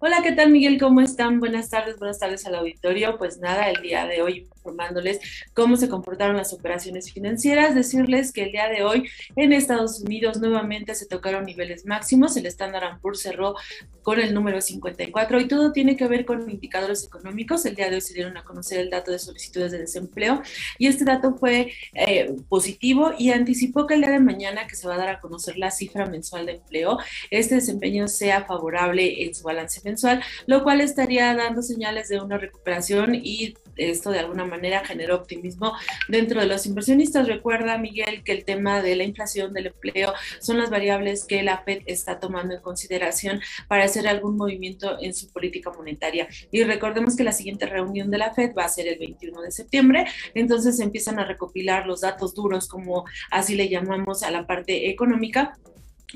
Hola, ¿qué tal Miguel? ¿Cómo están? Buenas tardes, buenas tardes al auditorio. Pues nada, el día de hoy informándoles cómo se comportaron las operaciones financieras, decirles que el día de hoy en Estados Unidos nuevamente se tocaron niveles máximos, el Standard Poor's cerró con el número 54 y todo tiene que ver con indicadores económicos. El día de hoy se dieron a conocer el dato de solicitudes de desempleo y este dato fue eh, positivo y anticipó que el día de mañana que se va a dar a conocer la cifra mensual de empleo, este desempeño sea favorable en su balance mensual, lo cual estaría dando señales de una recuperación y esto de alguna manera generó optimismo dentro de los inversionistas. Recuerda, Miguel, que el tema de la inflación, del empleo, son las variables que la Fed está tomando en consideración para hacer algún movimiento en su política monetaria. Y recordemos que la siguiente reunión de la Fed va a ser el 21 de septiembre, entonces empiezan a recopilar los datos duros, como así le llamamos a la parte económica,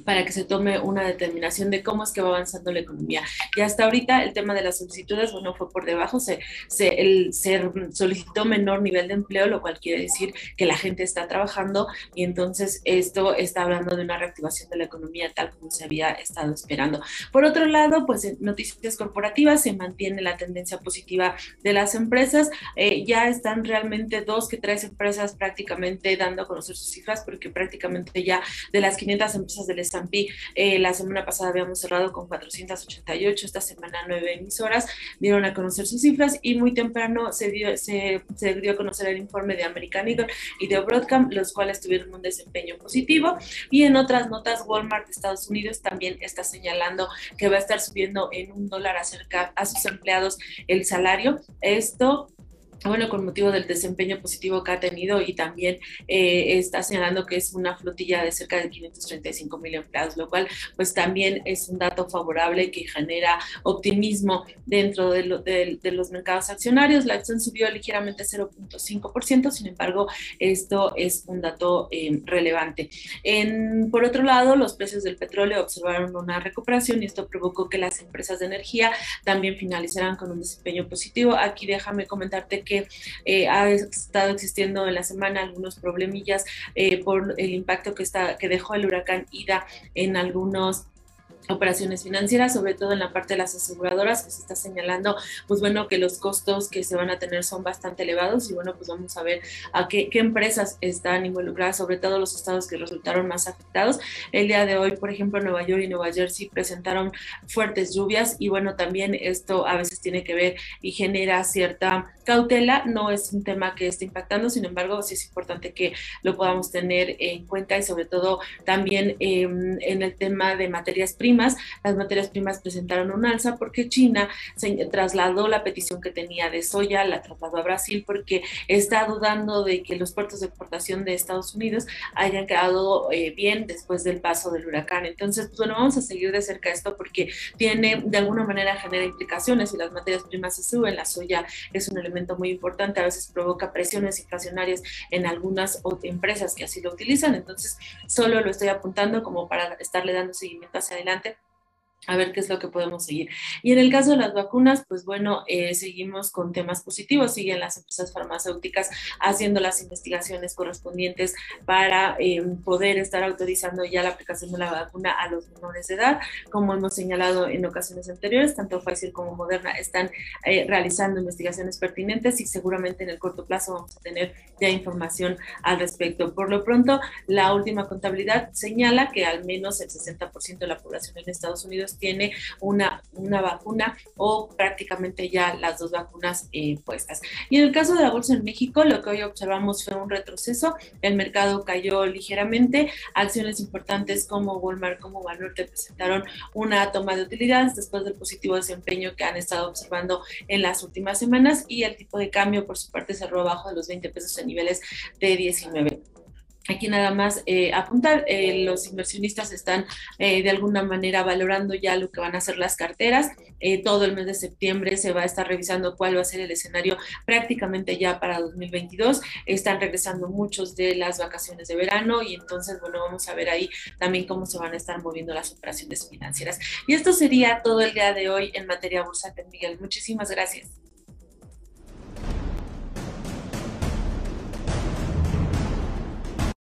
para que se tome una determinación de cómo es que va avanzando la economía. Y hasta ahorita el tema de las solicitudes, bueno, fue por debajo, se, solicitó menor nivel de empleo, lo cual quiere decir que la gente está trabajando y entonces esto está hablando de una reactivación de la economía tal como se había estado esperando. Por otro lado, pues en noticias corporativas se mantiene la tendencia positiva de las empresas. Eh, ya están realmente dos que tres empresas prácticamente dando a conocer sus cifras porque prácticamente ya de las 500 empresas del S&P. Eh, la semana pasada habíamos cerrado con 488, esta semana nueve emisoras dieron a conocer sus cifras y muy temprano se dio, se, se dio a conocer el informe de American Eagle y de Broadcom, los cuales tuvieron un desempeño positivo. Y en otras notas, Walmart de Estados Unidos también está señalando que va a estar subiendo en un dólar acerca a sus empleados el salario. Esto bueno, con motivo del desempeño positivo que ha tenido y también eh, está señalando que es una flotilla de cerca de 535 mil empleados, lo cual pues también es un dato favorable que genera optimismo dentro de, los mercados accionarios. La acción subió ligeramente 0.5%, sin embargo, esto es un dato eh, relevante. Por otro lado, los precios del petróleo observaron una recuperación y esto provocó que las empresas de energía también finalizaran con un desempeño positivo. Aquí déjame comentarte que eh, ha estado existiendo en la semana algunos problemillas eh, por el impacto que, está, que dejó el huracán Ida en algunos operaciones financieras, sobre todo en la parte de las aseguradoras, que se está señalando, pues bueno, que los costos que se van a tener son bastante elevados y bueno, pues vamos a ver a qué, qué empresas están involucradas, sobre todo los estados que resultaron más afectados. El día de hoy, por ejemplo, Nueva York y Nueva Jersey presentaron fuertes lluvias y bueno, también esto a veces tiene que ver y genera cierta cautela, no es un tema que esté impactando, sin embargo, sí es importante que lo podamos tener en cuenta y sobre todo también eh, en el tema de materias primas las materias primas presentaron un alza porque China se trasladó la petición que tenía de soya, la trasladó a Brasil porque está dudando de que los puertos de exportación de Estados Unidos hayan quedado eh, bien después del paso del huracán. Entonces, pues, bueno, vamos a seguir de cerca esto porque tiene, de alguna manera, genera implicaciones y las materias primas se suben. La soya es un elemento muy importante, a veces provoca presiones inflacionarias en algunas empresas que así lo utilizan. Entonces, solo lo estoy apuntando como para estarle dando seguimiento hacia adelante God a ver qué es lo que podemos seguir. Y en el caso de las vacunas, pues bueno, eh, seguimos con temas positivos, siguen las empresas farmacéuticas haciendo las investigaciones correspondientes para eh, poder estar autorizando ya la aplicación de la vacuna a los menores de edad. Como hemos señalado en ocasiones anteriores, tanto Pfizer como Moderna están eh, realizando investigaciones pertinentes y seguramente en el corto plazo vamos a tener ya información al respecto. Por lo pronto, la última contabilidad señala que al menos el 60% de la población en Estados Unidos tiene una, una vacuna o prácticamente ya las dos vacunas eh, puestas. Y en el caso de la bolsa en México, lo que hoy observamos fue un retroceso, el mercado cayó ligeramente, acciones importantes como Walmart, como Banorte presentaron una toma de utilidades después del positivo desempeño que han estado observando en las últimas semanas y el tipo de cambio por su parte cerró abajo de los 20 pesos en niveles de 19. Aquí nada más eh, apuntar, eh, los inversionistas están eh, de alguna manera valorando ya lo que van a ser las carteras. todo el mes de septiembre se va a estar revisando cuál va a ser el escenario prácticamente ya para 2022. Están regresando muchos de las vacaciones de verano y entonces, bueno, vamos a ver ahí también cómo se van a estar moviendo las operaciones financieras. Y esto sería todo el día de hoy en materia bursátil, Miguel. Muchísimas gracias.